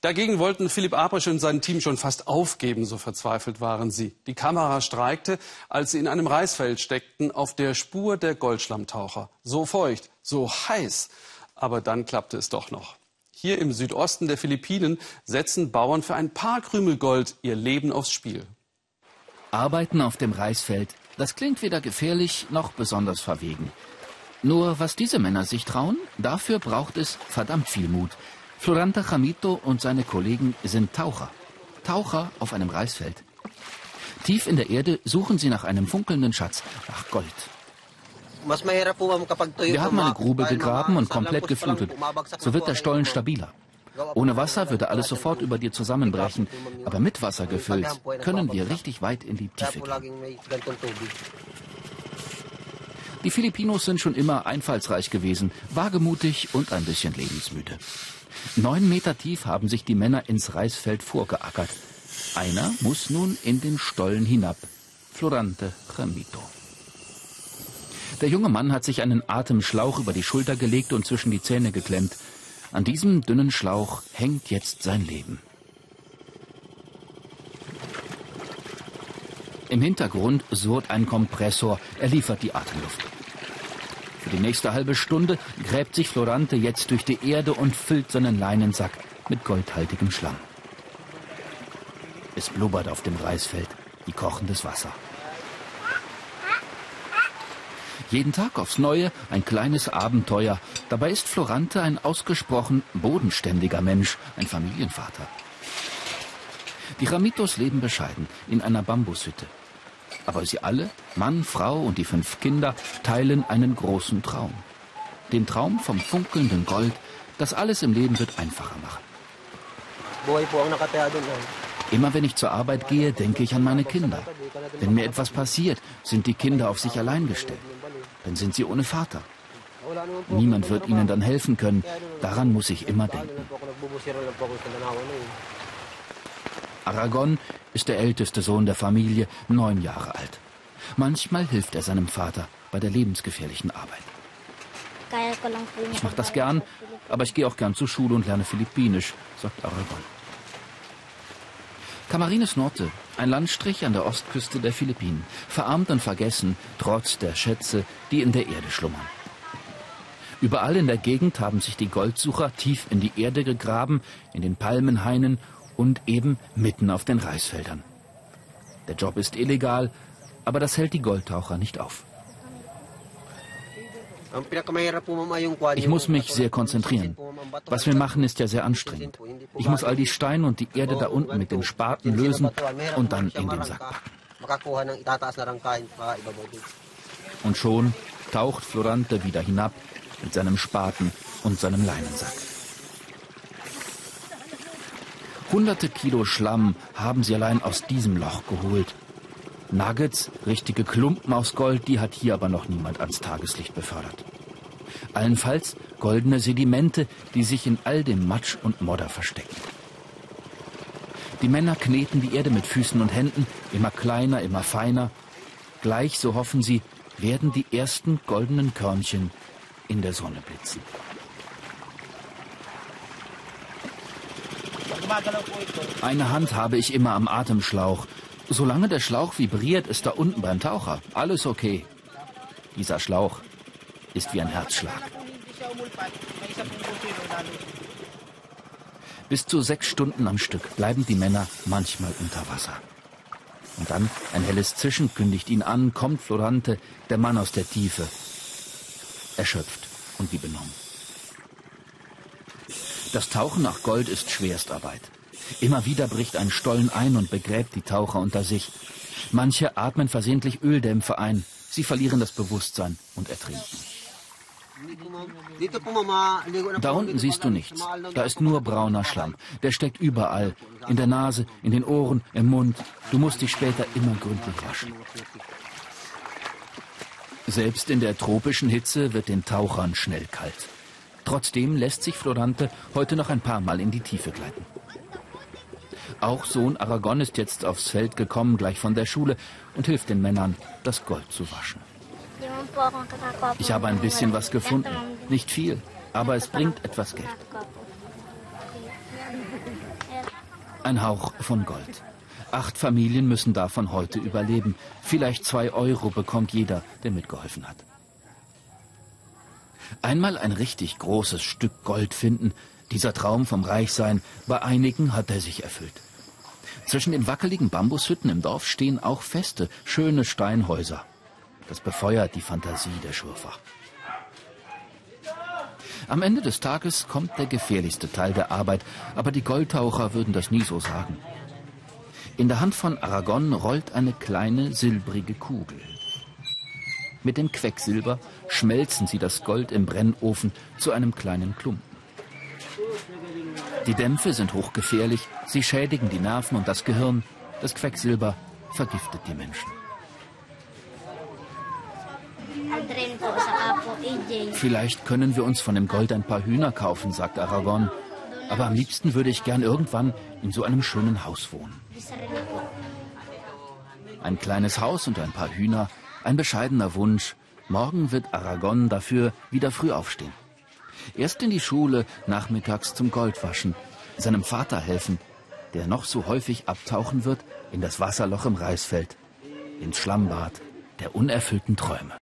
Dagegen wollten Philipp Abrisch und sein Team schon fast aufgeben, so verzweifelt waren sie. Die Kamera streikte, als sie in einem Reisfeld steckten, auf der Spur der Goldschlammtaucher. So feucht, so heiß. Aber dann klappte es doch noch. Hier im Südosten der Philippinen setzen Bauern für ein paar Krümel Gold ihr Leben aufs Spiel. Arbeiten auf dem Reisfeld, das klingt weder gefährlich noch besonders verwegen. Nur was diese Männer sich trauen, dafür braucht es verdammt viel Mut. Floranta Chamito und seine Kollegen sind Taucher. Taucher auf einem Reisfeld. Tief in der Erde suchen sie nach einem funkelnden Schatz, nach Gold. Wir haben eine Grube gegraben und komplett geflutet. So wird der Stollen stabiler. Ohne Wasser würde alles sofort über dir zusammenbrechen. Aber mit Wasser gefüllt können wir richtig weit in die Tiefe gehen. Die Filipinos sind schon immer einfallsreich gewesen, wagemutig und ein bisschen lebensmüde. Neun Meter tief haben sich die Männer ins Reisfeld vorgeackert. Einer muss nun in den Stollen hinab. Florante Ramito. Der junge Mann hat sich einen Atemschlauch über die Schulter gelegt und zwischen die Zähne geklemmt. An diesem dünnen Schlauch hängt jetzt sein Leben. Im Hintergrund surrt ein Kompressor. Er liefert die Atemluft. Für die nächste halbe Stunde gräbt sich Florante jetzt durch die Erde und füllt seinen Leinensack mit goldhaltigem Schlamm. Es blubbert auf dem Reisfeld wie kochendes Wasser. Jeden Tag aufs Neue ein kleines Abenteuer. Dabei ist Florante ein ausgesprochen bodenständiger Mensch, ein Familienvater. Die Ramitos leben bescheiden in einer Bambushütte. Aber sie alle, Mann, Frau und die fünf Kinder, teilen einen großen Traum. Den Traum vom funkelnden Gold, das alles im Leben wird einfacher machen. Immer wenn ich zur Arbeit gehe, denke ich an meine Kinder. Wenn mir etwas passiert, sind die Kinder auf sich allein gestellt. Dann sind sie ohne Vater. Niemand wird ihnen dann helfen können. Daran muss ich immer denken. Aragon ist der älteste Sohn der Familie, neun Jahre alt. Manchmal hilft er seinem Vater bei der lebensgefährlichen Arbeit. Ich mache das gern, aber ich gehe auch gern zur Schule und lerne Philippinisch, sagt Aragon. Camarines Norte, ein Landstrich an der Ostküste der Philippinen, verarmt und vergessen, trotz der Schätze, die in der Erde schlummern. Überall in der Gegend haben sich die Goldsucher tief in die Erde gegraben, in den Palmenhainen und eben mitten auf den Reisfeldern. Der Job ist illegal, aber das hält die Goldtaucher nicht auf. Ich muss mich sehr konzentrieren. Was wir machen, ist ja sehr anstrengend. Ich muss all die Steine und die Erde da unten mit dem Spaten lösen und dann in den Sack packen. Und schon taucht Florante wieder hinab mit seinem Spaten und seinem Leinensack. Hunderte Kilo Schlamm haben sie allein aus diesem Loch geholt. Nuggets, richtige Klumpen aus Gold, die hat hier aber noch niemand ans Tageslicht befördert. Allenfalls goldene Sedimente, die sich in all dem Matsch und Modder verstecken. Die Männer kneten die Erde mit Füßen und Händen, immer kleiner, immer feiner. Gleich, so hoffen sie, werden die ersten goldenen Körnchen in der Sonne blitzen. Eine Hand habe ich immer am Atemschlauch. Solange der Schlauch vibriert, ist da unten beim Taucher alles okay. Dieser Schlauch ist wie ein Herzschlag. Bis zu sechs Stunden am Stück bleiben die Männer manchmal unter Wasser. Und dann ein helles Zischen kündigt ihn an, kommt Florante, der Mann aus der Tiefe. Erschöpft und wie benommen. Das Tauchen nach Gold ist Schwerstarbeit. Immer wieder bricht ein Stollen ein und begräbt die Taucher unter sich. Manche atmen versehentlich Öldämpfe ein. Sie verlieren das Bewusstsein und ertrinken. Da unten siehst du nichts. Da ist nur brauner Schlamm. Der steckt überall. In der Nase, in den Ohren, im Mund. Du musst dich später immer gründlich waschen. Selbst in der tropischen Hitze wird den Tauchern schnell kalt. Trotzdem lässt sich Florante heute noch ein paar Mal in die Tiefe gleiten. Auch Sohn Aragon ist jetzt aufs Feld gekommen, gleich von der Schule, und hilft den Männern, das Gold zu waschen. Ich habe ein bisschen was gefunden. Nicht viel, aber es bringt etwas Geld. Ein Hauch von Gold. Acht Familien müssen davon heute überleben. Vielleicht zwei Euro bekommt jeder, der mitgeholfen hat. Einmal ein richtig großes Stück Gold finden, dieser Traum vom Reichsein, bei einigen hat er sich erfüllt. Zwischen den wackeligen Bambushütten im Dorf stehen auch feste, schöne Steinhäuser. Das befeuert die Fantasie der Schurfer. Am Ende des Tages kommt der gefährlichste Teil der Arbeit, aber die Goldtaucher würden das nie so sagen. In der Hand von Aragon rollt eine kleine silbrige Kugel. Mit dem Quecksilber schmelzen sie das Gold im Brennofen zu einem kleinen Klumpen. Die Dämpfe sind hochgefährlich, sie schädigen die Nerven und das Gehirn. Das Quecksilber vergiftet die Menschen. Vielleicht können wir uns von dem Gold ein paar Hühner kaufen, sagt Aragon. Aber am liebsten würde ich gern irgendwann in so einem schönen Haus wohnen. Ein kleines Haus und ein paar Hühner, ein bescheidener Wunsch. Morgen wird Aragon dafür wieder früh aufstehen. Erst in die Schule, nachmittags zum Goldwaschen, seinem Vater helfen, der noch so häufig abtauchen wird in das Wasserloch im Reisfeld, ins Schlammbad der unerfüllten Träume.